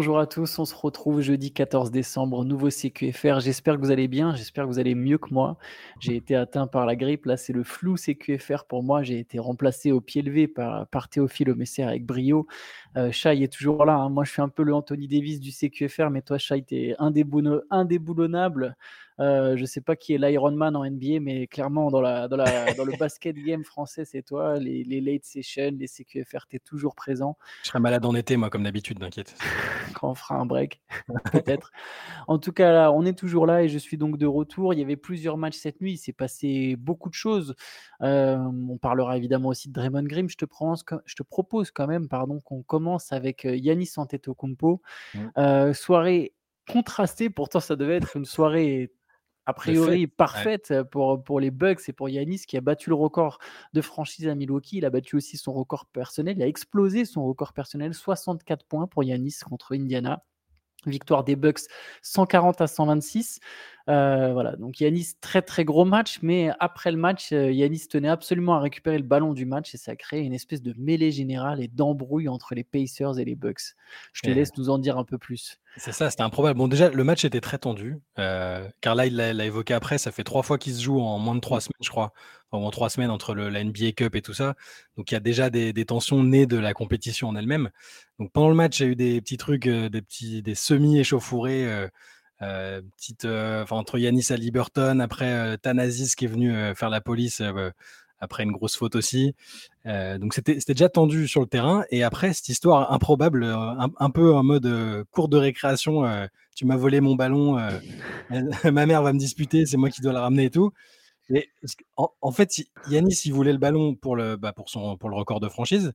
Bonjour à tous, on se retrouve jeudi 14 décembre, nouveau CQFR. J'espère que vous allez bien, j'espère que vous allez mieux que moi. J'ai été atteint par la grippe, là c'est le flou CQFR pour moi. J'ai été remplacé au pied levé par, Théophile Messer avec brio. Euh, est toujours là, hein. moi je suis un peu le Anthony Davis du CQFR, mais toi Chai, t'es indéboulonnable. Euh, je ne sais pas qui est l'Iron Man en NBA, mais clairement, dans, la, dans, la, dans le basket game français, c'est toi. Les, les, late sessions, les CQFR, tu es toujours présent. Je serai malade en été, moi, comme d'habitude, t'inquiète. Quand on fera un break, peut-être. En tout cas, là, on est toujours là et je suis donc de retour. Il y avait plusieurs matchs cette nuit. Il s'est passé beaucoup de choses. Euh, on parlera évidemment aussi de Draymond Green. Je te, je te propose quand même pardon, qu'on commence avec euh, Yanis Antetokounmpo. Mmh. soirée contrastée. Pourtant, ça devait être une soirée a priori parfaite pour, pour les Bucks et pour Yanis qui a battu le record de franchise à Milwaukee. Il a battu aussi son record personnel. Il a explosé son record personnel, 64 points pour Yanis contre Indiana. Victoire des Bucks 140 à 126. Euh, voilà, donc Yanis, très très gros match, mais après le match, euh, Yanis tenait absolument à récupérer le ballon du match et ça a créé une espèce de mêlée générale et d'embrouille entre les Pacers et les Bucks. Je te laisse nous en dire un peu plus. C'est ça, c'était improbable. Bon, déjà, le match était très tendu. Euh, il l'a évoqué après, ça fait trois fois qu'il se joue en moins de trois semaines, je crois. en trois semaines entre le, la NBA Cup et tout ça. Donc, il y a déjà des, tensions nées de la compétition en elle-même. Donc, pendant le match, il y a eu des petits trucs, des petits des semi-échauffourés. Euh, petite, euh, entre Yanis à Liberton, après euh, qui est venu faire la police après une grosse faute aussi. donc c'était déjà tendu sur le terrain. Et après, cette histoire improbable, un, peu en mode cours de récréation, tu m'as volé mon ballon, ma mère va me disputer, c'est moi qui dois la ramener et tout. Et en, fait, Yanis, il voulait le ballon pour le, bah, pour son, pour le record de franchise.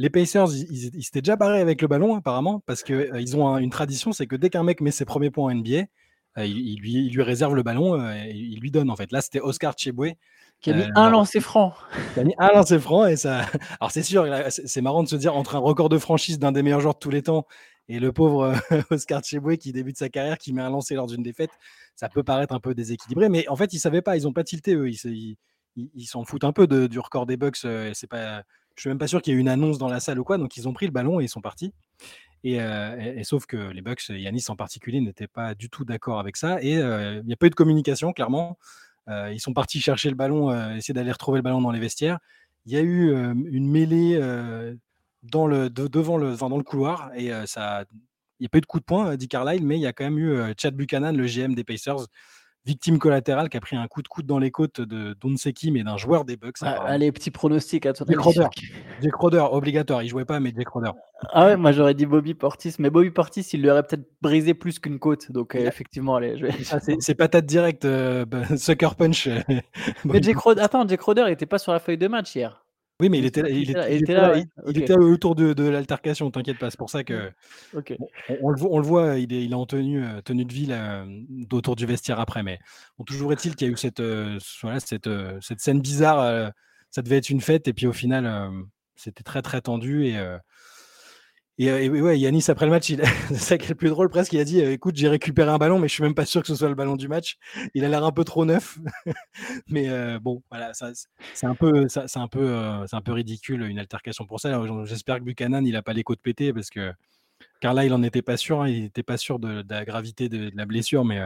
Les Pacers, ils, s'étaient déjà barrés avec le ballon, apparemment, parce qu'ils euh, ont une tradition, c'est que dès qu'un mec met ses premiers points en NBA, euh, il, lui, il, lui, réserve le ballon, euh, et il lui donne, en fait. Là, c'était Oscar Cheboué. Qui a mis un lancer franc. Qui a mis un lancer franc, et ça. Alors, c'est sûr, c'est marrant de se dire, entre un record de franchise d'un des meilleurs joueurs de tous les temps et le pauvre Oscar Cheboué qui débute sa carrière, qui met un lancer lors d'une défaite, ça peut paraître un peu déséquilibré, mais en fait, ils ne savaient pas, ils n'ont pas tilté, eux. Ils s'en foutent un peu de, du record des Bucks. c'est pas je suis même pas sûr qu'il y ait une annonce dans la salle ou quoi. Donc ils ont pris le ballon et ils sont partis. Et, euh, sauf que les Bucks, Yanis en particulier, n'étaient pas du tout d'accord avec ça. Et euh, il n'y a pas eu de communication, clairement. Euh, ils sont partis chercher le ballon, essayer d'aller retrouver le ballon dans les vestiaires. Il y a eu une mêlée dans le, devant le, dans le couloir et ça, il n'y a pas eu de coup de poing, dit Carlisle, mais il y a quand même eu Chad Buchanan, le GM des Pacers, victime collatérale qui a pris un coup de coude dans les côtes de Donseki, mais d'un joueur des Bucks. Ah, allez, petit pronostic à toi. Jake Roder. Obligatoire. Il jouait pas, mais Jake Roder. Ah ouais, moi j'aurais dit Bobby Portis, mais Bobby Portis, il lui aurait peut-être brisé plus qu'une côte. Donc euh, effectivement, allez. Je vais... ah, c'est patate directe, euh, bah, sucker punch. mais Jake Roder, attends, Jake Roder, il était pas sur la feuille de match hier. Oui, mais il était, il, était, autour de, de l'altercation, t'inquiète pas. C'est pour ça que on, le, voit, il est, il est en tenue, euh, tenue de ville autour du vestiaire après. Mais toujours est-il qu'il y a eu cette, euh, cette, euh, cette scène bizarre. ça devait être une fête, et puis au final, c'était très très tendu. Et, et, ouais, Yanis, après le match, il... c'est ça qui est le plus drôle presque, il a dit Écoute, j'ai récupéré un ballon, mais je suis même pas sûr que ce soit le ballon du match. Il a l'air un peu trop neuf. mais bon, voilà, c'est un, peu, c'est un, peu, c'est un peu ridicule une altercation pour ça. J'espère que Buchanan, il a pas les côtes pétées parce que Carla, il en était pas sûr. Hein, il n'était pas sûr de, la gravité de, la blessure, mais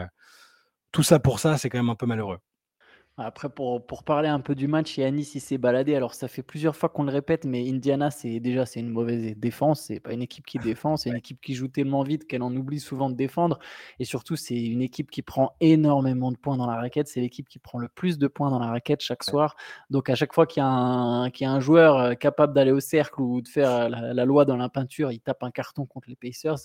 tout ça pour ça, c'est quand même un peu malheureux. Après, pour, pour parler un peu du match, Yanis il s'est baladé. Alors, ça fait plusieurs fois qu'on le répète, mais Indiana, c'est déjà c'est une mauvaise défense. C'est pas une équipe qui défend, c'est une équipe qui joue tellement vite qu'elle en oublie souvent de défendre. Et surtout, c'est une équipe qui prend énormément de points dans la raquette. C'est l'équipe qui prend le plus de points dans la raquette chaque soir. Donc, à chaque fois qu'il y, a un, qu'il y a un joueur euh, capable d'aller au cercle ou de faire la, la loi dans la peinture, il tape un carton contre les Pacers.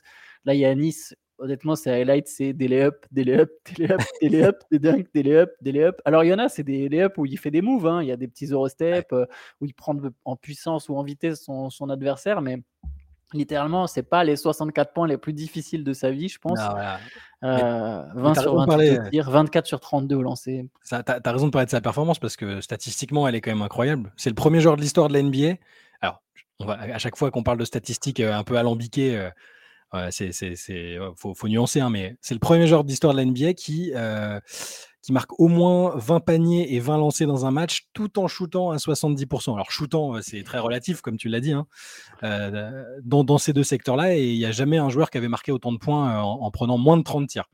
Là, Yanis, honnêtement, c'est highlight, c'est des lay-up, des lay-up, des lay-up, des lay-up, des dunks, des lay-up, des lay-up. Alors, il y en a, c'est des lay-up où il fait des moves, hein. il y a des petits Eurostep, euh, où il prend en puissance ou en vitesse son, son adversaire, mais littéralement, c'est pas les 64 points les plus difficiles de sa vie, je pense. euh, 20 sur 24 sur 32 au lancer. Tu as, raison de parler de sa performance parce que statistiquement, elle est quand même incroyable. C'est le premier joueur de l'histoire de la NBA. Alors, on va, à chaque fois qu'on parle de statistiques euh, un peu alambiquées, euh, c'est, c'est, faut, faut, nuancer, hein, mais c'est le premier joueur d'histoire de la NBA qui, euh, qui marque au moins 20 paniers et 20 lancés dans un match, tout en shootant à 70%. Alors, shootant, euh, c'est très relatif, comme tu l'as dit, hein, euh, dans, ces deux secteurs-là, et il n'y a jamais un joueur qui avait marqué autant de points euh, en, prenant moins de 30 tirs.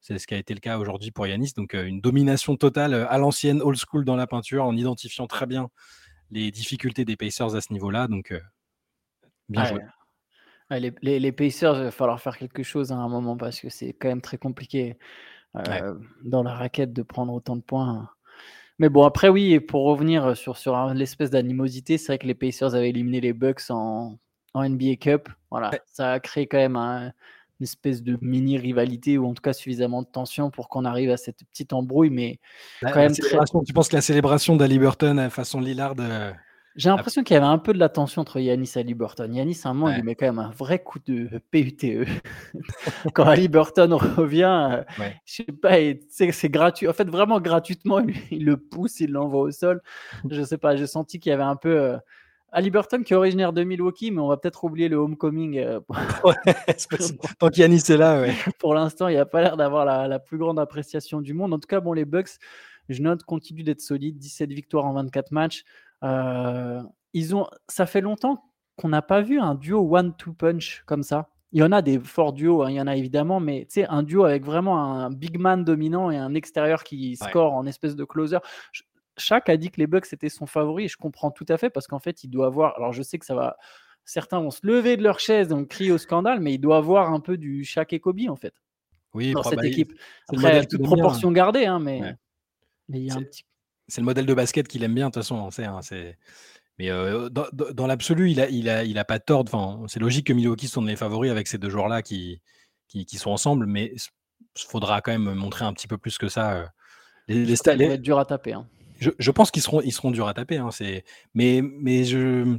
C'est ce qui a été le cas aujourd'hui pour Yanis. Donc, une domination totale à l'ancienne, old school dans la peinture, en identifiant très bien les difficultés des Pacers à ce niveau-là. Donc, bien joué. Les, les, Pacers, il va falloir faire quelque chose à un moment parce que c'est quand même très compliqué. Euh, dans la raquette de prendre autant de points. Mais bon, après, oui, pour revenir sur, sur l'espèce d'animosité, c'est vrai que les Pacers avaient éliminé les Bucks en, en NBA Cup. Voilà, ça a créé quand même une espèce de mini rivalité ou en tout cas suffisamment de tension pour qu'on arrive à cette petite embrouille. Mais quand même, tu penses que la célébration d'Ali Burton à façon Lillard, euh, j'ai l'impression qu'il y avait un peu de la tension entre Yanis et Ali Burton. Yanis, à un moment, il lui met quand même un vrai coup de PUTE. Quand Ali Burton revient, euh, je sais pas, c'est gratuit. En fait, vraiment gratuitement, il, le pousse, il l'envoie au sol. Je sais pas, j'ai senti qu'il y avait un peu. Euh, Ali Burton qui est originaire de Milwaukee, mais on va peut-être oublier le homecoming. Euh, Tant qu'Yanis est là, ouais. Pour l'instant, il a pas l'air d'avoir la, la, plus grande appréciation du monde. En tout cas, bon, les Bucks, je note, continuent d'être solides. 17 victoires en 24 matchs. Euh, ils ont, ça fait longtemps qu'on n'a pas vu un duo one-two punch comme ça. Il y en a des forts duos, hein, il y en a évidemment, mais tu sais, un duo avec vraiment un big man dominant et un extérieur qui score en espèce de closer. Chaque a dit que les Bucks étaient son favori et je comprends tout à fait parce qu'en fait, il doit avoir. Alors, je sais que ça va. Certains vont se lever de leur chaise et crier au scandale, mais il doit avoir un peu du Shaq et Kobe en fait. Oui, dans cette équipe. Après, toute proportion gardée, hein, mais, mais il y a un petit c'est le modèle de basket qu'il aime bien, de toute façon. Hein, mais dans, l'absolu, il a, il, a, il a pas tort. Enfin, c'est logique que Milwaukee sont les favoris avec ces deux joueurs-là qui, qui, sont ensemble, mais il faudra quand même montrer un petit peu plus que ça. Les, les, les... être dur à taper. Hein. Je, pense qu'ils seront, ils seront durs à taper. Hein, mais, mais je,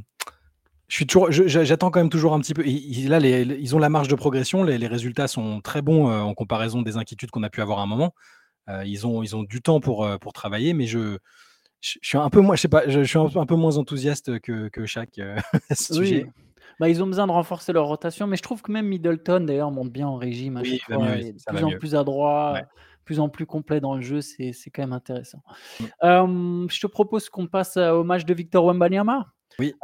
je suis toujours, j'attends quand même toujours un petit peu. là, ils ont la marge de progression. Les, résultats sont très bons en comparaison des inquiétudes qu'on a pu avoir à un moment. Euh, ils, ont, ils ont du temps pour, euh, pour travailler, mais je, je, suis un peu moins, je sais pas, je, suis un, peu moins enthousiaste que, que chaque euh, oui. Bah, ils ont besoin de renforcer leur rotation, mais je trouve que même Middleton d'ailleurs monte bien en régime. À oui, fois, de plus en plus adroit, plus en plus complet dans le jeu, c'est quand même intéressant. Mmh. je te propose qu'on passe au match de Victor Wembanyama. Oui.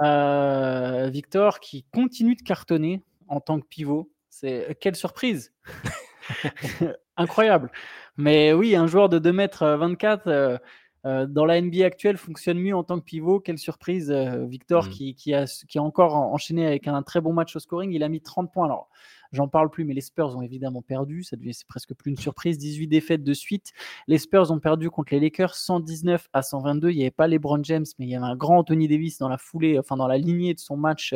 Victor qui continue de cartonner en tant que pivot. C'est quelle surprise Incroyable. Mais oui, un joueur de 2 mètres 24 euh, euh, dans la NBA actuelle fonctionne mieux en tant que pivot. Quelle surprise, euh, Victor, mmh. qui, qui, a, qui a encore enchaîné avec un très bon match au scoring. Il a mis 30 points. Alors, j'en parle plus, mais les Spurs ont évidemment perdu. Ça devait, c'est presque plus une surprise. 18 défaites de suite. Les Spurs ont perdu contre les Lakers 119 à 122. Il n'y avait pas LeBron James, mais il y avait un grand Anthony Davis dans la foulée, enfin dans la lignée de son match.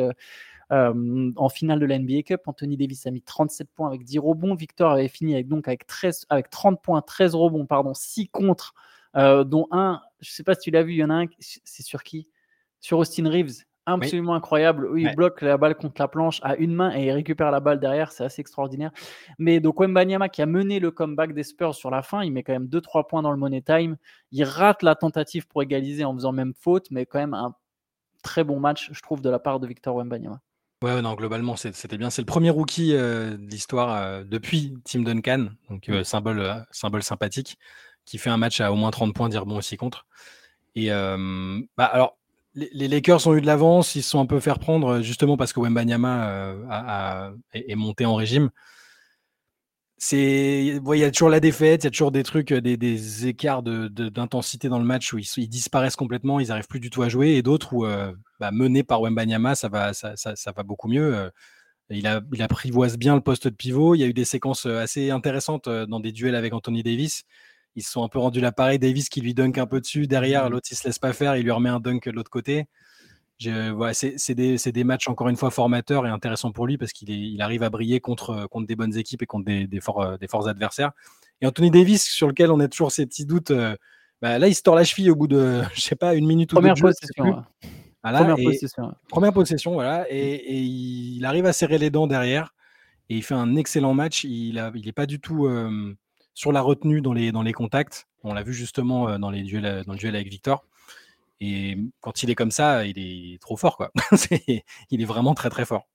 Euh, en finale de la NBA Cup, Anthony Davis a mis 37 points avec 10 rebonds. Victor avait fini avec, donc avec, 13, avec 30 points, 13 rebonds, pardon, 6 contre, euh, dont un, je ne sais pas si tu l'as vu, il y en a un, c'est sur qui? Sur Austin Reeves. Absolument incroyable. il bloque la balle contre la planche à une main et il récupère la balle derrière. C'est assez extraordinaire. Mais donc Wembanyama qui a mené le comeback des Spurs sur la fin, il met quand même 2-3 points dans le money time. Il rate la tentative pour égaliser en faisant même faute, mais quand même un très bon match, je trouve, de la part de Victor Wembanyama. Ouais, non, globalement, c'était bien. C'est le premier rookie euh, de l'histoire euh, depuis Tim Duncan, donc euh, symbole, symbole sympathique, qui fait un match à au moins 30 points, dire bon aussi contre. Et bah, alors, les, Lakers ont eu de l'avance, ils se sont un peu fait prendre justement parce que Wembanyama a, est monté en régime c'est il y a toujours la défaite, il y a toujours des trucs, des, des écarts d'intensité de, dans le match où ils, disparaissent complètement, ils n'arrivent plus du tout à jouer, et d'autres où euh, bah, mené par Wembanyama, ça va, ça, ça, ça va beaucoup mieux. Euh. il, a, il apprivoise bien le poste de pivot. Il y a eu des séquences euh, assez intéressantes dans des duels avec Anthony Davis. Ils se sont un peu rendus l'appareil. Davis qui lui dunk un peu dessus, derrière mmh l'autre il se laisse pas faire, il lui remet un dunk de l'autre côté c'est des, matchs encore une fois formateurs et intéressants pour lui parce qu'il il arrive à briller contre, contre des bonnes équipes et contre des, des, forts, des forts adversaires. Et Anthony Davis, sur lequel on a toujours ces petits doutes, euh, bah, là il se tord la cheville au bout de, je sais pas, une minute ou deux. Première possession. première, possession. première possession, voilà. Et, il arrive à serrer les dents derrière et il fait un excellent match. Il n'est il pas du tout euh, sur la retenue dans les, dans les contacts. On l'a vu justement euh, dans, les duels, dans le duel avec Victor. Et quand il est comme ça, il est trop fort, quoi. il est vraiment très très fort.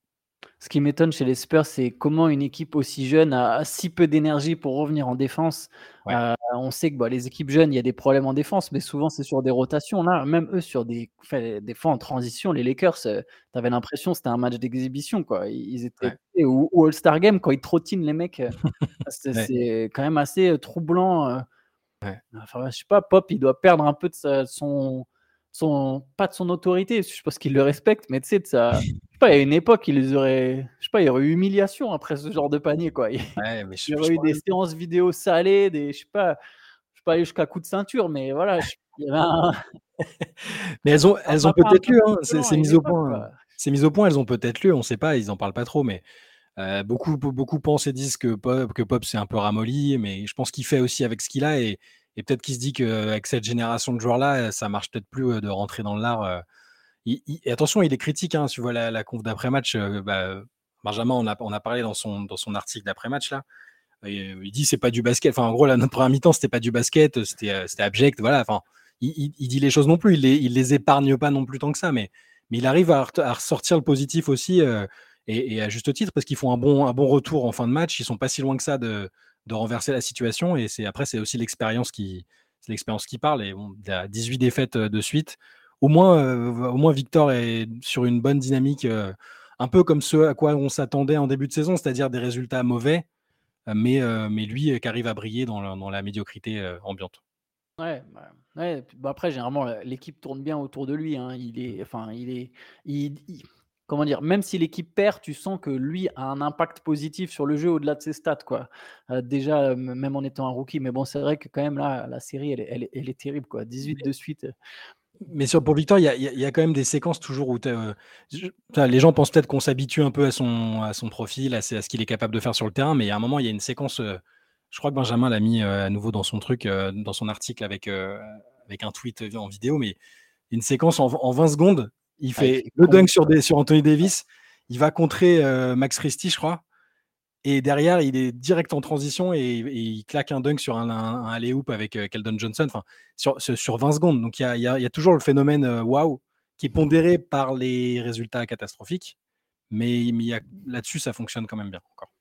Ce qui m'étonne chez les Spurs, c'est comment une équipe aussi jeune a si peu d'énergie pour revenir en défense. Euh, on sait que bah, les équipes jeunes, il y a des problèmes en défense, mais souvent c'est sur des rotations. Là, même eux, sur des, des fois en transition, les Lakers, euh, tu avais l'impression que c'était un match d'exhibition. quoi. Ils étaient ou, All-Star Game quand ils trottinent les mecs. Euh, c'est quand même assez troublant. Enfin, je sais pas, Pop, il doit perdre un peu de son son, pas de son autorité, je pense qu'il le respecte, mais tu sais, ça, je sais pas, il y a une époque, il les aurait, je sais pas, il y aurait eu humiliation après ce genre de panier, quoi. Il, y aurait eu des séances vidéo salées, des, je sais pas, je sais pas jusqu'à coup de ceinture, mais voilà, il y avait un... mais elles ont, elles ont peut-être lieu, hein, c'est mis au point. C'est mis au point, elles ont peut-être lieu, on sait pas, ils en parlent pas trop, mais euh, beaucoup, beaucoup pensent et disent que Pop, que Pop c'est un peu ramolli, mais je pense qu'il fait aussi avec ce qu'il a et et peut-être qu'il se dit qu'avec cette génération de joueurs-là, ça marche peut-être plus de rentrer dans l'art. et attention, il est critique. Hein, tu vois la, conf d'après-match. Bah, Benjamin, on a, parlé dans son, article d'après-match là. il dit c'est pas du basket. Enfin, en gros, la, notre première mi-temps, c'était pas du basket, c'était abject. Voilà. Enfin, il, il, dit les choses non plus. Il les, il les épargne pas non plus tant que ça, mais, il arrive à, ressortir le positif aussi. et, et, à juste titre, parce qu'ils font un bon, un bon retour en fin de match. Ils sont pas si loin que ça de, de renverser la situation. Et c'est après, c'est aussi l'expérience qui, c'est l'expérience qui parle. Et bon, il y a 18 défaites de suite. Au moins, au moins, Victor est sur une bonne dynamique, un peu comme ce à quoi on s'attendait en début de saison, c'est-à-dire des résultats mauvais, mais, mais lui qui arrive à briller dans la, dans la médiocrité ambiante. Ouais, ouais. Bah, après, généralement, l'équipe tourne bien autour de lui. Hein. Il est, enfin, il est, comment dire, même si l'équipe perd, tu sens que lui a un impact positif sur le jeu au-delà de ses stats, quoi. Euh, déjà, même en étant un rookie, mais bon, c'est vrai que quand même là, la série, elle, est terrible, quoi. 18 de suite. Mais sur, pour Victor, il y, a, quand même des séquences toujours où euh, les gens pensent peut-être qu'on s'habitue un peu à son, à son profil, à, ce qu'il est capable de faire sur le terrain, mais a un moment, il y a une séquence. Euh, je crois que Benjamin l'a mis à nouveau dans son truc, dans son article avec, avec un tweet en vidéo, mais une séquence en, en 20 secondes il fait le dunk sur, sur Anthony Davis. Il va contrer euh, Max Christie, je crois. Et derrière, il est direct en transition et, il claque un dunk sur un, un, alley-oop avec euh, Keldon Johnson, enfin, sur, sur 20 secondes. Donc il y a, toujours le phénomène euh, waouh qui est pondéré par les résultats catastrophiques. Mais, mais là-dessus, ça fonctionne quand même bien encore.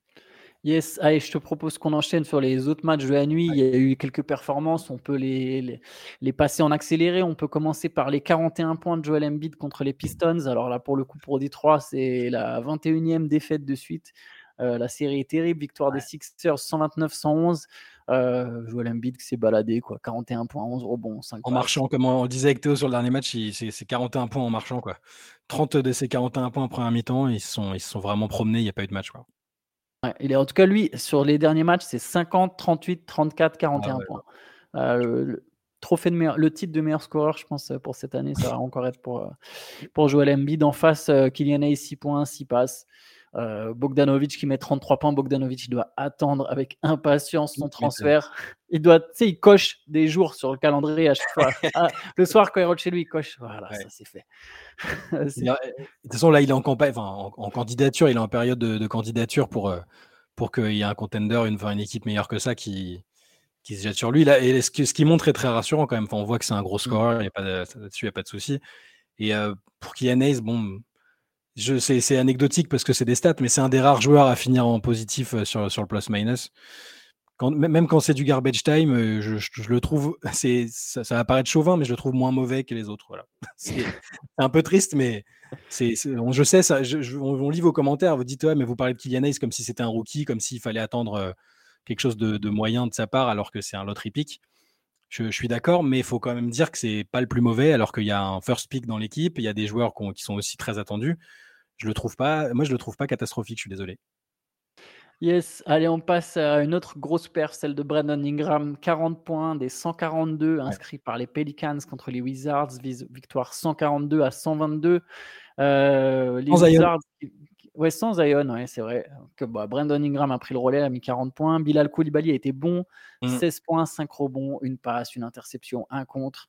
Yes, allez, je te propose qu'on enchaîne sur les autres matchs de la nuit. Il y a eu quelques performances, on peut les, les, passer en accéléré. On peut commencer par les 41 points de Joel Embiid contre les Pistons. Alors là, pour le coup, pour Detroit, c'est la 21e défaite de suite. Euh, la série est terrible, victoire des Sixers 129-111. Euh, Joel Embiid qui s'est baladé, quoi. 41 points, 11 rebonds, 5 En marchant, comme on disait avec Théo sur le dernier match, c'est 41 points en marchant, quoi. 30 de ces 41 points en première mi-temps, ils se sont, ils sont vraiment promenés, il n'y a pas eu de match, quoi il est, en tout cas, lui, sur les derniers matchs, c'est 50, 38, 34, 41 points. Euh, le, trophée de meilleur, le titre de meilleur scoreur, je pense, pour cette année, ça va encore être pour, euh, pour Joel Embiid. En face, euh, Kylian Hayes, 6 points, 6 passes. Euh, Bogdanovic qui met 33 points. Bogdanovic, il doit attendre avec impatience son transfert. Il doit, tu sais, il coche des jours sur le calendrier à chaque fois. Ah, le soir, quand il rentre chez lui, il coche. Voilà, ça c'est fait. de toute façon, là, il est en campagne, enfin, en, candidature, il est en période de, candidature pour, euh, pour qu'il y ait un contender, une, une équipe meilleure que ça qui, qui se jette sur lui. Là, et ce qui, ce qui montre est très rassurant quand même. Enfin, on voit que c'est un gros mm. score, là-dessus, il n'y a pas de souci. Et euh, pour Kylian Hayes, bon, c'est anecdotique parce que c'est des stats, mais c'est un des rares joueurs à finir en positif euh, sur, le plus-minus. même quand c'est du garbage time, euh, je, le trouve, ça, va paraître chauvin, mais je le trouve moins mauvais que les autres. C'est un peu triste, mais je sais, ça, on, lit vos commentaires, vous dites, mais vous parlez de Kylian Hayes comme si c'était un rookie, comme s'il fallait attendre euh, quelque chose de, moyen de sa part, alors que c'est un lottery pick. Je, suis d'accord, mais il faut quand même dire que c'est pas le plus mauvais, alors qu'il y a un first pick dans l'équipe, il y a des joueurs qui sont aussi très attendus. Je le trouve pas, moi je le trouve pas catastrophique, je suis désolé. Yes, allez, on passe à une autre grosse perf, celle de Brandon Ingram. 40 points des 142 inscrits par les Pelicans contre les Wizards. Victoire 142 à 122. Euh, les Wizards, Ouais, sans Zion, ouais, c'est vrai. Que, bah, Brandon Ingram a pris le relais, a mis 40 points. Bilal Koulibaly a été bon. 16 mmh. points, 5 rebonds, une passe, une interception, un contre.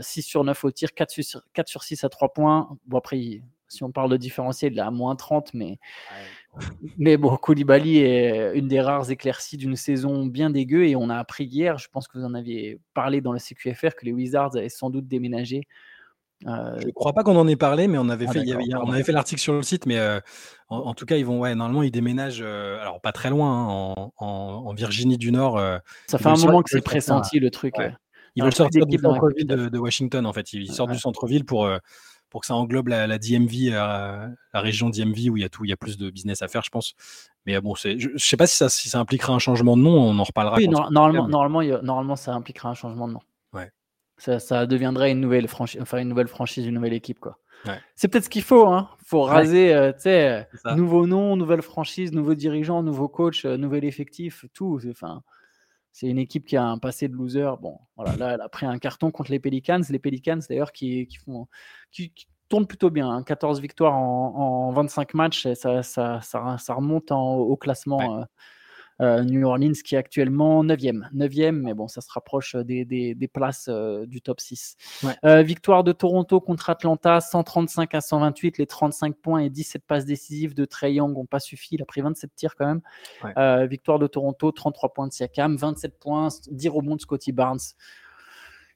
6 sur 9 au tir, 4 sur, 4 sur 6 à 3 points. Bon, après, si on parle de différentiel, il est à moins 30, mais, mais bon, Koulibaly est une des rares éclaircies d'une saison bien dégueu. Et on a appris hier, je pense que vous en aviez parlé dans le CQFR, que les Wizards avaient sans doute déménagé je ne crois pas qu'on en ait parlé, mais on avait ah, fait, on avait fait l'article sur le site, mais en, tout cas, ils vont, ouais, normalement, ils déménagent, alors pas très loin, hein, en, Virginie du Nord. Ça fait un moment que c'est pressenti le truc. Ils veulent sortir du centre-ville de, Washington, en fait. Ils sortent du centre-ville pour, pour que ça englobe la, DMV, la région DMV où il y a tout, il y a plus de business à faire, je pense. Mais bon, je ne sais pas si ça, si ça impliquera un changement de nom, on en reparlera. Oui, normalement, normalement, normalement, ça impliquera un changement de nom. Ouais. Ça, ça deviendrait une nouvelle franchise, enfin une nouvelle franchise, une nouvelle équipe, quoi. C'est peut-être ce qu'il faut. Hein. faut raser, euh, nouveau nom, nouvelle franchise, nouveau dirigeant, nouveau coach, euh, nouvel effectif, tout. Enfin, c'est une équipe qui a un passé de loser. Bon, voilà, là, elle a pris un carton contre les Pelicans. Les Pelicans, d'ailleurs, qui, qui, font, qui, tournent plutôt bien. 14 hein. victoires en, 25 matchs, ça, ça, ça, remonte au classement. Euh, New Orleans qui est actuellement 9e. 9e, mais bon, ça se rapproche des, des, places euh, du top 6. Euh, victoire de Toronto contre Atlanta, 135 à 128. Les 35 points et 17 passes décisives de Trey Young n'ont pas suffi. Il a pris 27 tirs quand même. victoire de Toronto, 33 points de Siakam, 27 points, 10 rebonds de Scotty Barnes.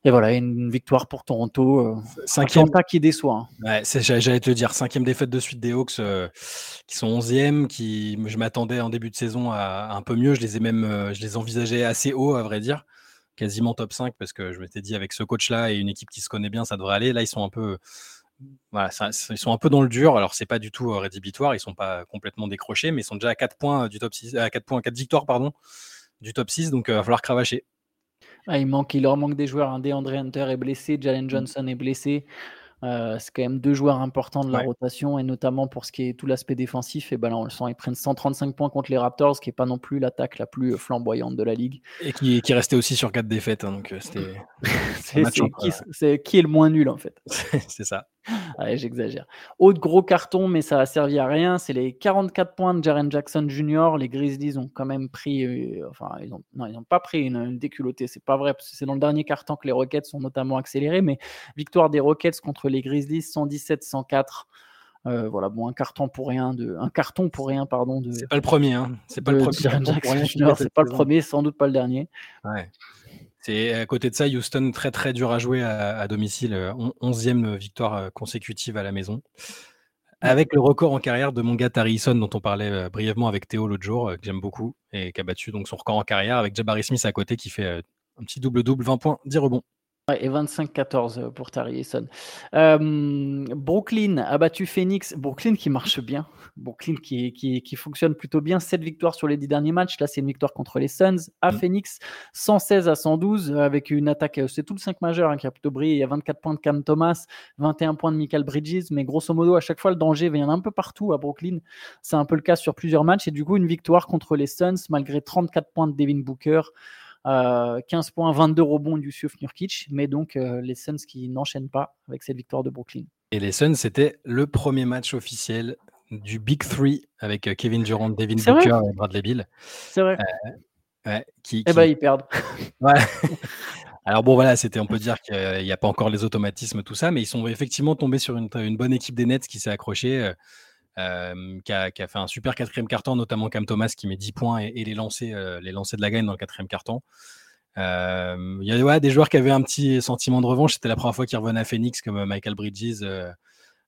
Et voilà, une victoire pour Toronto. Euh, cinquième qui déçoit. Hein. j'allais te le dire, cinquième défaite de suite des Hawks, euh, qui sont 11e, qui je m'attendais en début de saison à, un peu mieux. Je les ai même, euh, je les envisageais assez haut, à vrai dire, quasiment top 5, parce que je m'étais dit avec ce coach-là et une équipe qui se connaît bien, ça devrait aller. Là, ils sont un peu, voilà, ils sont un peu dans le dur. Alors, c'est pas du tout rédhibitoire, ils sont pas complètement décrochés, mais ils sont déjà à 4 points du top 6, à 4 points, 4 victoires, pardon, du top 6, donc il va falloir cravacher. Ah, il, manque, il leur manque des joueurs. Un DeAndre Hunter est blessé, Jalen mmh. Johnson est blessé. Euh, c'est quand même deux joueurs importants de la rotation et notamment pour ce qui est tout l'aspect défensif. Et ben là, on le sent, ils prennent 135 points contre les Raptors, qui n'est pas non plus l'attaque la plus flamboyante de la ligue. Et qui, qui restait aussi sur quatre défaites. Hein, donc euh, c'était. c'est qui, est le moins nul en fait. c'est ça. j'exagère. Autre gros carton, mais ça a servi à rien, c'est les 44 points de Jaren Jackson Jr. Les Grizzlies ont quand même pris, euh, enfin, ils ont, non, ils n'ont pas pris une, une déculottée, c'est pas vrai, parce que c'est dans le dernier carton que les Rockets sont notamment accélérés, mais victoire des Rockets contre les Grizzlies 117-104. Euh, voilà, bon, un carton pour rien de, un carton pour rien, pardon. De, c'est pas le premier, hein. C'est pas le premier. C'est pas le premier, sans doute pas le dernier. Ouais. C'est à côté de ça, Houston très très dur à jouer à, domicile, 11e euh, victoire euh, consécutive à la maison. Avec le record en carrière de mon gars Tari dont on parlait euh, brièvement avec Théo l'autre jour, que j'aime beaucoup, et qui a battu donc son record en carrière, avec Jabari Smith à côté qui fait un petit double-double, 20 points, 10 rebonds et 25-14 euh, pour Tari Eason. Euh, Brooklyn a battu Phoenix. Brooklyn qui marche bien. Brooklyn qui, qui, qui, fonctionne plutôt bien. 7 victoires sur les 10 derniers matchs. Là, c'est une victoire contre les Suns. À mm. Phoenix, 116 à 112 avec une attaque. Euh, c'est tout le 5 majeur hein, qui a plutôt brillé. Il y a 24 points de Cam Thomas, 21 points de Michael Bridges. Mais grosso modo, à chaque fois, le danger vient un peu partout à Brooklyn. C'est un peu le cas sur plusieurs matchs. Et du coup, une victoire contre les Suns malgré 34 points de Devin Booker. 15 euh, points, 22 rebonds du Yusuf Nurkic, mais donc euh, les Suns qui n'enchaînent pas avec cette victoire de Brooklyn. Et les Suns, c'était le premier match officiel du Big Three avec euh, Kevin Durant, Devin Booker et Bradley Bill. C'est vrai. ouais, qui, Eh ben, ils perdent. ouais. Alors bon, voilà, c'était, on peut dire qu'il n'y a pas encore les automatismes, tout ça, mais ils sont effectivement tombés sur une, une bonne équipe des Nets qui s'est accrochée qui, a, fait un super quatrième carton, notamment Cam Thomas qui met 10 points et, les, lancers, les lancers de la gagne dans le quatrième carton. Il y a des joueurs qui avaient un petit sentiment de revanche. C'était la première fois qu'ils revenaient à Phoenix, comme Michael Bridges,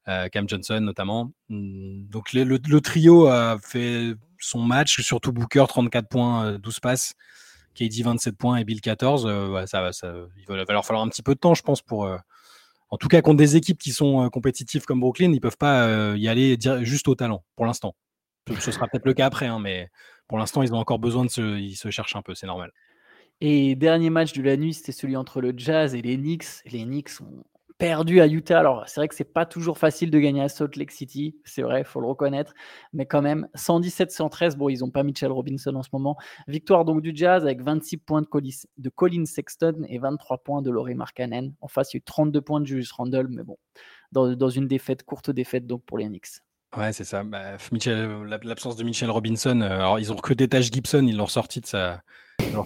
Cam Johnson notamment. Mmh, donc le, trio a fait son match, surtout Booker, 34 points, 12 passes. KD 27 points et Bill 14. ça, ça, il va, leur falloir un petit peu de temps, je pense, pour, en tout cas, contre des équipes qui sont euh, compétitives comme Brooklyn, ils peuvent pas euh, y aller juste au talent, pour l'instant. Ce sera peut-être le cas après, hein, mais pour l'instant, ils ont encore besoin de se, ils se cherchent un peu, c'est normal. Et dernier match de la nuit, c'était celui entre le Jazz et les Knicks. Les Knicks ont perdu à Utah. Alors, c'est vrai que c'est pas toujours facile de gagner à Salt Lake City, c'est vrai, il faut le reconnaître, mais quand même, 117-113, bon, ils n'ont pas Mitchell Robinson en ce moment. Victoire donc du Jazz avec 26 points de, de Colin Sexton et 23 points de Laurie Markkanen. En face, il y a eu 32 points de Julius Randle, mais bon, dans, une défaite, courte défaite donc pour les Knicks. Ouais, c'est ça. Bah, l'absence de Mitchell Robinson, euh, alors ils ont recruté Taj Gibson, ils l'ont sorti de sa,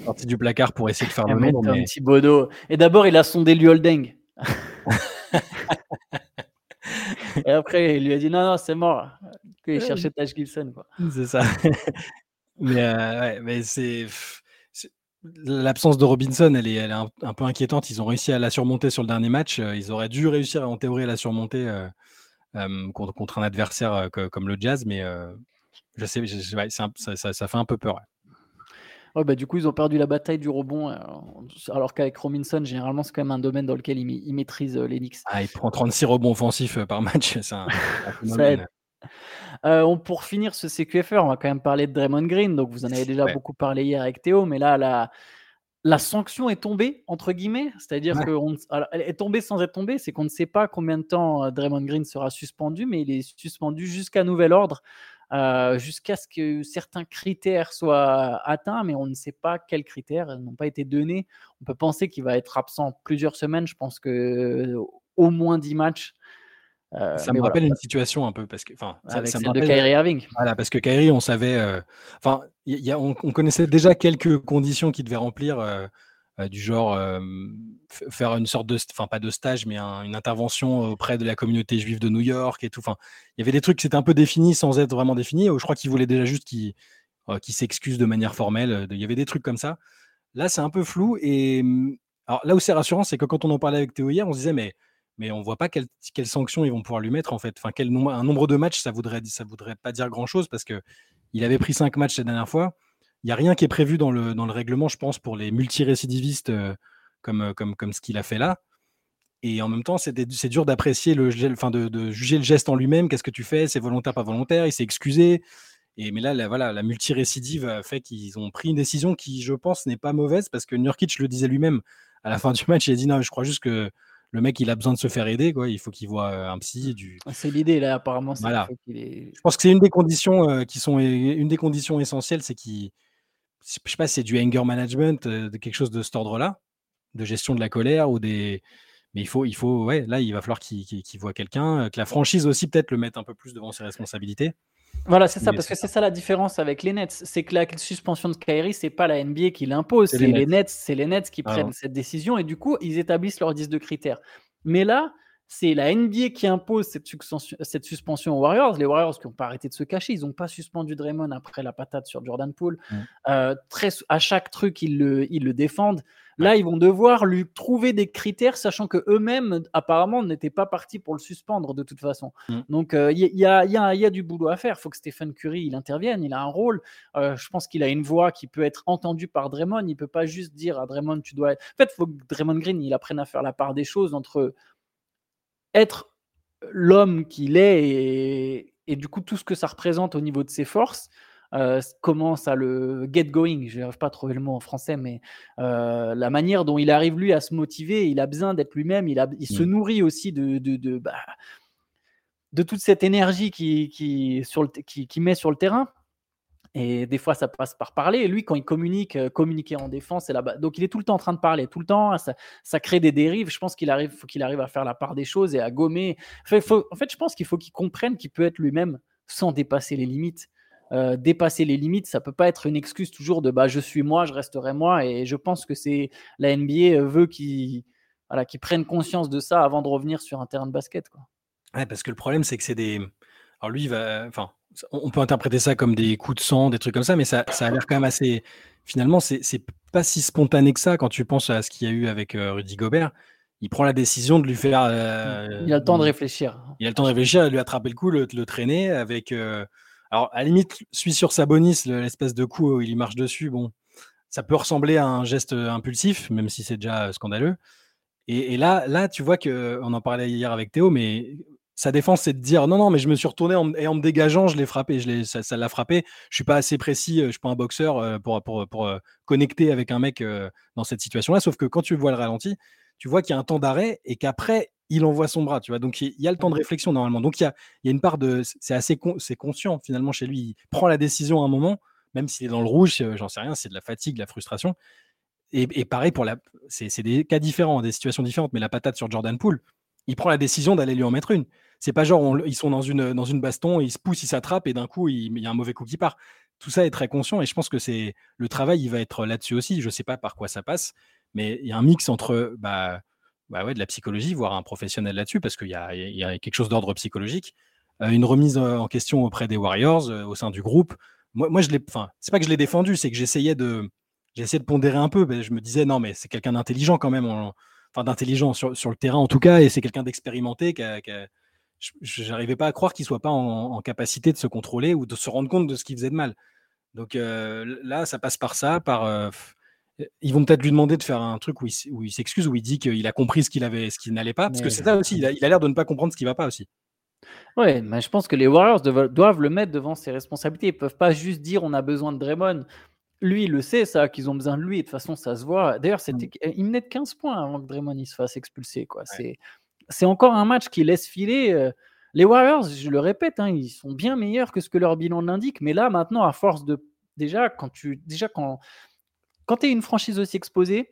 sorti du placard pour essayer de faire le nombre. Et d'abord, il a sondé Luoldeng. Et après, il lui a dit non, non, c'est mort. Il cherchait Taj Gibson. C'est ça. mais, euh, mais c'est. l'absence de Robinson, elle est, elle est un, peu inquiétante. Ils ont réussi à la surmonter sur le dernier match. Ils auraient dû réussir en théorie à la surmonter contre, un adversaire comme le Jazz, mais je sais, ça, fait un peu peur. Bah, du coup, ils ont perdu la bataille du rebond, alors, qu'avec Robinson, généralement, c'est quand même un domaine dans lequel il, maîtrise les Knicks. Ah, il prend 36 rebonds offensifs par match, c'est un, euh, pour finir ce CQFR, on va quand même parler de Draymond Green. Donc, vous en avez déjà beaucoup parlé hier avec Théo, mais là, la, la sanction est tombée, entre guillemets. C'est-à-dire qu'elle est tombée sans être tombée. C'est qu'on ne sait pas combien de temps euh, Draymond Green sera suspendu, mais il est suspendu jusqu'à nouvel ordre, euh, jusqu'à ce que certains critères soient atteints, mais on ne sait pas quels critères n'ont pas été donnés. On peut penser qu'il va être absent plusieurs semaines. Je pense que au moins 10 matchs euh, ça me rappelle une situation un peu parce que, enfin, ça, me de Kyrie Irving. Voilà, parce que Kyrie, on savait, euh, enfin, y a, on, connaissait déjà quelques conditions qu'il devait remplir, euh, du genre faire une sorte de, enfin, pas de stage, mais une intervention auprès de la communauté juive de New York et tout. Enfin, il y avait des trucs qui étaient un peu définis sans être vraiment définis. Je crois qu'il voulait déjà juste qu'il s'excuse de manière formelle. Il y avait des trucs comme ça. Là, c'est un peu flou. Et alors là où c'est rassurant, c'est que quand on en parlait avec Théo hier, on se disait, mais mais on voit pas quelles sanctions ils vont pouvoir lui mettre en fait. Enfin, quel nombre, un nombre de matchs, ça voudrait, ça voudrait pas dire grand chose parce que il avait pris cinq matchs la dernière fois. Il n'y a rien qui est prévu dans le, dans le règlement, je pense, pour les multirécidivistes euh, comme, euh, comme, comme ce qu'il a fait là. Et en même temps, c'est dur d'apprécier le, enfin de, de, juger le geste en lui-même. Qu'est-ce que tu fais? C'est volontaire, pas volontaire? Il s'est excusé? Et mais là, la, voilà, la multirécidive a fait qu'ils ont pris une décision qui, je pense, n'est pas mauvaise parce que Nurkic le disait lui-même à la fin du match. Il a dit non, je crois juste que le mec, il a besoin de se faire aider, quoi. Il faut qu'il voit un psy. Du... Ah, c'est l'idée, là, apparemment. Voilà. Je pense que c'est une des conditions qui sont une des conditions essentielles, c'est qu'il. Je sais pas si c'est du anger management, de quelque chose de cet ordre-là, de gestion de la colère ou des. Mais il faut, il faut, ouais, là, il va falloir qu'il voit quelqu'un, que la franchise aussi peut-être le mette un peu plus devant ses responsabilités. Voilà, c'est ça, parce que c'est ça la différence avec les Nets. C'est que la suspension de Kyrie, c'est pas la NBA qui l'impose, c'est les, Nets, c'est les Nets qui ah prennent cette décision et du coup, ils établissent leur 10 de critères. Mais là, c'est la NBA qui impose cette, suspension aux Warriors. Les Warriors qui n'ont pas arrêté de se cacher, ils n'ont pas suspendu Draymond après la patate sur Jordan Poole. Mmh. Euh, très, à chaque truc, ils le, ils le défendent. Là, ils vont devoir lui trouver des critères, sachant que eux-mêmes, apparemment, n'étaient pas partis pour le suspendre de toute façon. Mmh. Donc, il y, a, du boulot à faire. Il faut que Stephen Curry il intervienne. Il a un rôle. Euh, je pense qu'il a une voix qui peut être entendue par Draymond. Il peut pas juste dire à Draymond, tu dois. En fait, il faut que Draymond Green il apprenne à faire la part des choses entre être l'homme qu'il est et, et, du coup tout ce que ça représente au niveau de ses forces euh, commence à le get going, je n'arrive pas à trouver le mot en français, mais euh, la manière dont il arrive lui à se motiver, il a besoin d'être lui-même, il, il se mmh. nourrit aussi de, de, de, bah, de toute cette énergie qu'il qui, qui, qui, met sur le terrain. Et des fois, ça passe par parler. Lui, quand il communique, euh, communiquer en défense, c'est là-bas. Donc, il est tout le temps en train de parler, tout le temps. Ça, crée des dérives. Je pense qu'il arrive, faut qu'il arrive à faire la part des choses et à gommer. en fait, je pense qu'il faut qu'il comprenne qu'il peut être lui-même sans dépasser les limites. Euh, dépasser les limites, ça peut pas être une excuse toujours de bah je suis moi, je resterai moi. Et je pense que c'est la NBA euh, veut qu'ils voilà, prennent conscience de ça avant de revenir sur un terrain de basket. Quoi. Ouais, parce que le problème c'est que c'est des. Alors lui, va, enfin, on peut interpréter ça comme des coups de sang, des trucs comme ça, mais ça, ça a l'air quand même assez. Finalement, c'est pas si spontané que ça quand tu penses à ce qu'il y a eu avec euh, Rudy Gobert. Il prend la décision de lui faire. il a le temps de réfléchir. Il a le temps de réfléchir, de lui attraper le coup, le, le traîner avec. Alors, à la limite, suis sur sa bonus, l'espèce de coup où il marche dessus, bon, ça peut ressembler à un geste impulsif, même si c'est déjà scandaleux. Et, là, là, tu vois que, on en parlait hier avec Théo, mais sa défense, c'est de dire non, non, mais je me suis retourné et en me dégageant, je l'ai frappé, je ça, l'a frappé. Je suis pas assez précis, je suis pas un boxeur pour, pour, pour connecter avec un mec dans cette situation-là. Sauf que quand tu vois le ralenti, tu vois qu'il y a un temps d'arrêt et qu'après, il envoie son bras, tu vois. Donc il y a le temps de mmh. réflexion normalement. Donc il y a, y a, une part de, c'est assez, c'est conscient finalement chez lui. Il prend la décision à un moment, même s'il est dans le rouge, j'en sais rien, c'est de la fatigue, de la frustration. Et, pareil pour la, c'est des cas différents, des situations différentes. Mais la patate sur Jordan Poole, il prend la décision d'aller lui en mettre une. C'est pas genre ils sont dans une dans une baston, ils se poussent, ils s'attrapent et d'un coup il, y a un mauvais coup qui part. Tout ça est très conscient et je pense que c'est le travail, il va être là-dessus aussi. Je sais pas par quoi ça passe, mais il y a un mix entre bah, bah ouais, de la psychologie, voire un professionnel là-dessus, parce qu'il y, y a, quelque chose d'ordre psychologique. Euh, une remise en question auprès des Warriors, euh, au sein du groupe. Moi, moi je l'ai, c'est pas que je l'ai défendu, c'est que j'essayais de, essayé de pondérer un peu. je me disais, non, mais c'est quelqu'un d'intelligent quand même. enfin, d'intelligent sur, sur, le terrain en tout cas. Et c'est quelqu'un d'expérimenté. Je n'arrivais pas à croire qu'il soit pas en, capacité de se contrôler ou de se rendre compte de ce qu'il faisait de mal. Donc euh, là, ça passe par ça, par. Euh, ils vont peut-être lui demander de faire un truc où il, s'excuse, où il dit qu'il a compris ce qu'il avait, ce qui n'allait pas, parce que c'est ça aussi. Il a l'air de ne pas comprendre ce qui va pas aussi. Ouais, mais je pense que les Warriors doivent, le mettre devant ses responsabilités. Ils peuvent pas juste dire on a besoin de Draymond. Lui, il le sait, ça, qu'ils ont besoin de lui. De toute façon, ça se voit. D'ailleurs, mm. il menait de 15 points avant que Draymond se fasse expulser. Quoi. C'est encore un match qui laisse filer. Euh, les Warriors, je le répète, hein, ils sont bien meilleurs que ce que leur bilan l'indique. Mais là, maintenant, à force de. Déjà, quand tu. Déjà, quand, quand tu es une franchise aussi exposée,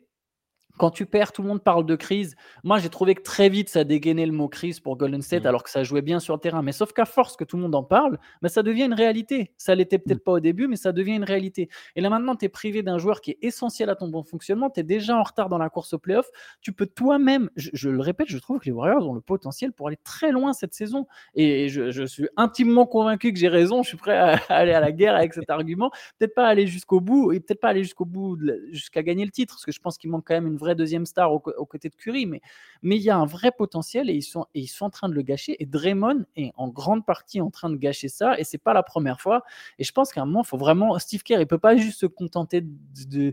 quand tu perds, tout le monde parle de crise. Moi, j'ai trouvé que très vite, ça dégainait le mot crise pour Golden State, mmh. alors que ça jouait bien sur le terrain. Mais sauf qu'à force que tout le monde en parle, bah, ça devient une réalité. Ça l'était mmh. peut-être pas au début, mais ça devient une réalité. Et là, maintenant, tu es privé d'un joueur qui est essentiel à ton bon fonctionnement. Tu es déjà en retard dans la course au playoff. Tu peux toi-même, je, le répète, je trouve que les Warriors ont le potentiel pour aller très loin cette saison. Et je, suis intimement convaincu que j'ai raison. Je suis prêt à, aller à la guerre avec cet argument. Peut-être pas aller jusqu'au bout, et peut-être pas aller jusqu'au bout, jusqu'à gagner le titre, parce que je pense qu'il manque quand même une vraie deuxième star aux, côtés de Curry, mais mais il y a un vrai potentiel et ils sont en train de le gâcher. Et Draymond est en grande partie en train de gâcher ça et c'est pas la première fois. Et je pense qu'à un moment, faut vraiment Steve Kerr, il peut pas juste se contenter de,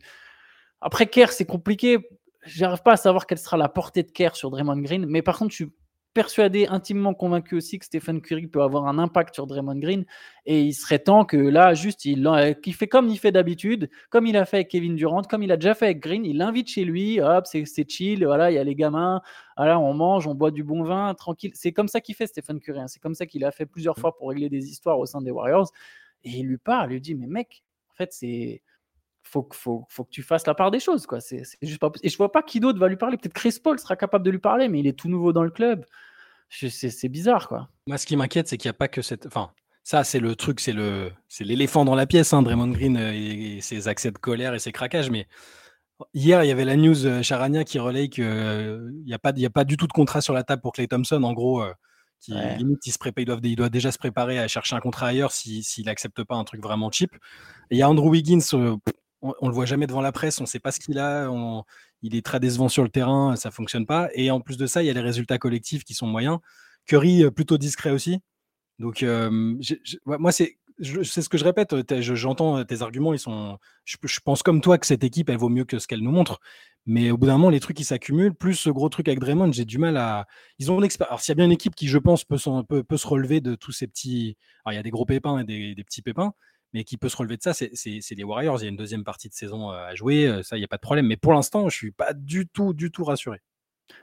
après Kerr, c'est compliqué. J'arrive pas à savoir quelle sera la portée de Kerr sur Draymond Green, mais par contre, je persuadé, intimement convaincu aussi que Stephen Curry peut avoir un impact sur Draymond Green. Et il serait temps que là, juste, il, il fait comme il fait d'habitude, comme il a fait avec Kevin Durant, comme il a déjà fait avec Green. Il l'invite chez lui, hop, c'est chill, voilà, il y a les gamins, voilà, on mange, on boit du bon vin, tranquille. C'est comme ça qu'il fait Stephen Curry. Hein. C'est comme ça qu'il a fait plusieurs fois pour régler des histoires au sein des Warriors. Et il lui parle, il lui dit, mais mec, en fait, c'est faut, faut, faut que tu fasses la part des choses. Quoi. C'est, juste pas Et je vois pas qui d'autre va lui parler. Peut-être Chris Paul sera capable de lui parler, mais il est tout nouveau dans le club. C'est, bizarre, quoi. Moi, ce qui m'inquiète, c'est qu'il n'y a pas que cette. Enfin, ça, c'est le truc, c'est, le, c'est l'éléphant dans la pièce, hein, Draymond Green euh, et, ses accès de colère et ses craquages. Mais hier, il y avait la news euh, Charania qui relaye qu'il euh, n'y a, pas, a pas du tout de contrat sur la table pour Clay Thompson. En gros, qui limite, il, se prépare, il, doit, il doit déjà se préparer à chercher un contrat ailleurs s'il si, n'accepte pas un truc vraiment cheap. Et il y a Andrew Wiggins on, le voit jamais devant la presse, on ne sait pas ce qu'il a, il est très décevant sur le terrain, ça fonctionne pas. Et en plus de ça, il y a les résultats collectifs qui sont moyens. Curry euh, plutôt discret aussi. Donc moi c'est c'est ce que je répète, j'entends tes arguments, ils sont, je, pense comme toi que cette équipe, elle vaut mieux que ce qu'elle nous montre. Mais au bout d'un moment, les trucs, qui s'accumulent. Plus ce gros truc avec Draymond, j'ai du mal à. Ils ont. Alors, s'il y a bien une équipe qui, je pense, peut, peut, se relever de tous ces petits. Alors, il y a des gros pépins et des petits pépins mais qui peut se relever de ça, c'est les Warriors. Il y a une deuxième partie de saison à jouer, ça, il n'y a pas de problème. Mais pour l'instant, je ne suis pas du tout, du tout rassuré.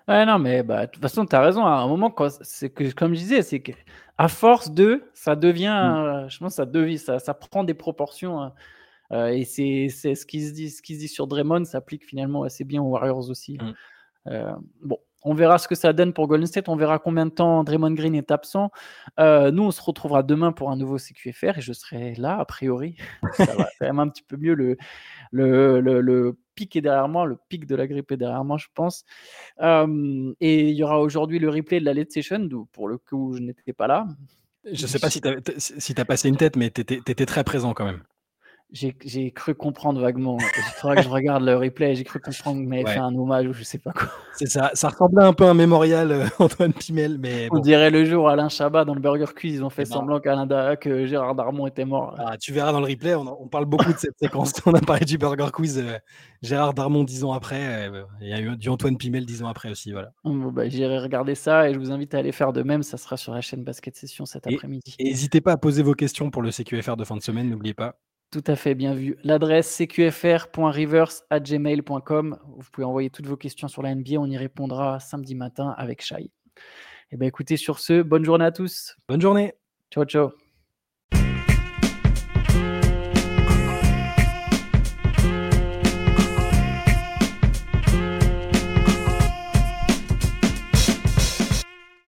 Ouais, non, mais bah, de toute façon, tu as raison. À un moment, c'est que, comme je disais, c'est qu'à force de, ça devient, mmh. je pense, ça, devient, ça, ça prend des proportions. Hein. et c'est ce qui se dit, ce qui se dit sur Draymond s'applique finalement assez bien aux Warriors aussi. Mmh. bon, on verra ce que ça donne pour Golden State. On verra combien de temps Draymond Green est absent. Euh, nous, on se retrouvera demain pour un nouveau CQFR et je serai là, a priori. ça va quand même un petit peu mieux. Le, le, pic est derrière moi. Le pic de la grippe est derrière moi, je pense. Euh, et il y aura aujourd'hui le replay de la late session, pour le coup, je n'étais pas là. Je ne sais pas si tu as, passé une tête, mais tu étais très présent quand même. J'ai cru comprendre vaguement. Il faudra que je regarde le replay. J'ai cru comprendre que m'avait fait un hommage ou je sais pas quoi. C'est ça. Ça ressemblait un peu à un mémorial euh, Antoine Pimel, mais on dirait le jour Alain Chabat dans le Burger Quiz, ils ont fait semblant qu'Alain que Gérard Darmon était mort. Ah, tu verras dans le replay. On, parle beaucoup de cette séquence. on a parlé du Burger Quiz. Euh, Gérard Darmon dix ans après. Euh, il y a eu du Antoine Pimel dix ans après aussi. Voilà. Bah, j'irai regarder ça et je vous invite à aller faire de même. Ça sera sur la chaîne Basket Session cet après-midi. N'hésitez pas à poser vos questions pour le CQFR de fin de semaine. N'oubliez pas. Tout à fait, bien vu. L'adresse cqfr.reverse.gmail.com. Vous pouvez envoyer toutes vos questions sur la NBA. On y répondra samedi matin avec Shai. Eh bien, écoutez, sur ce, bonne journée à tous. Bonne journée. Ciao, ciao.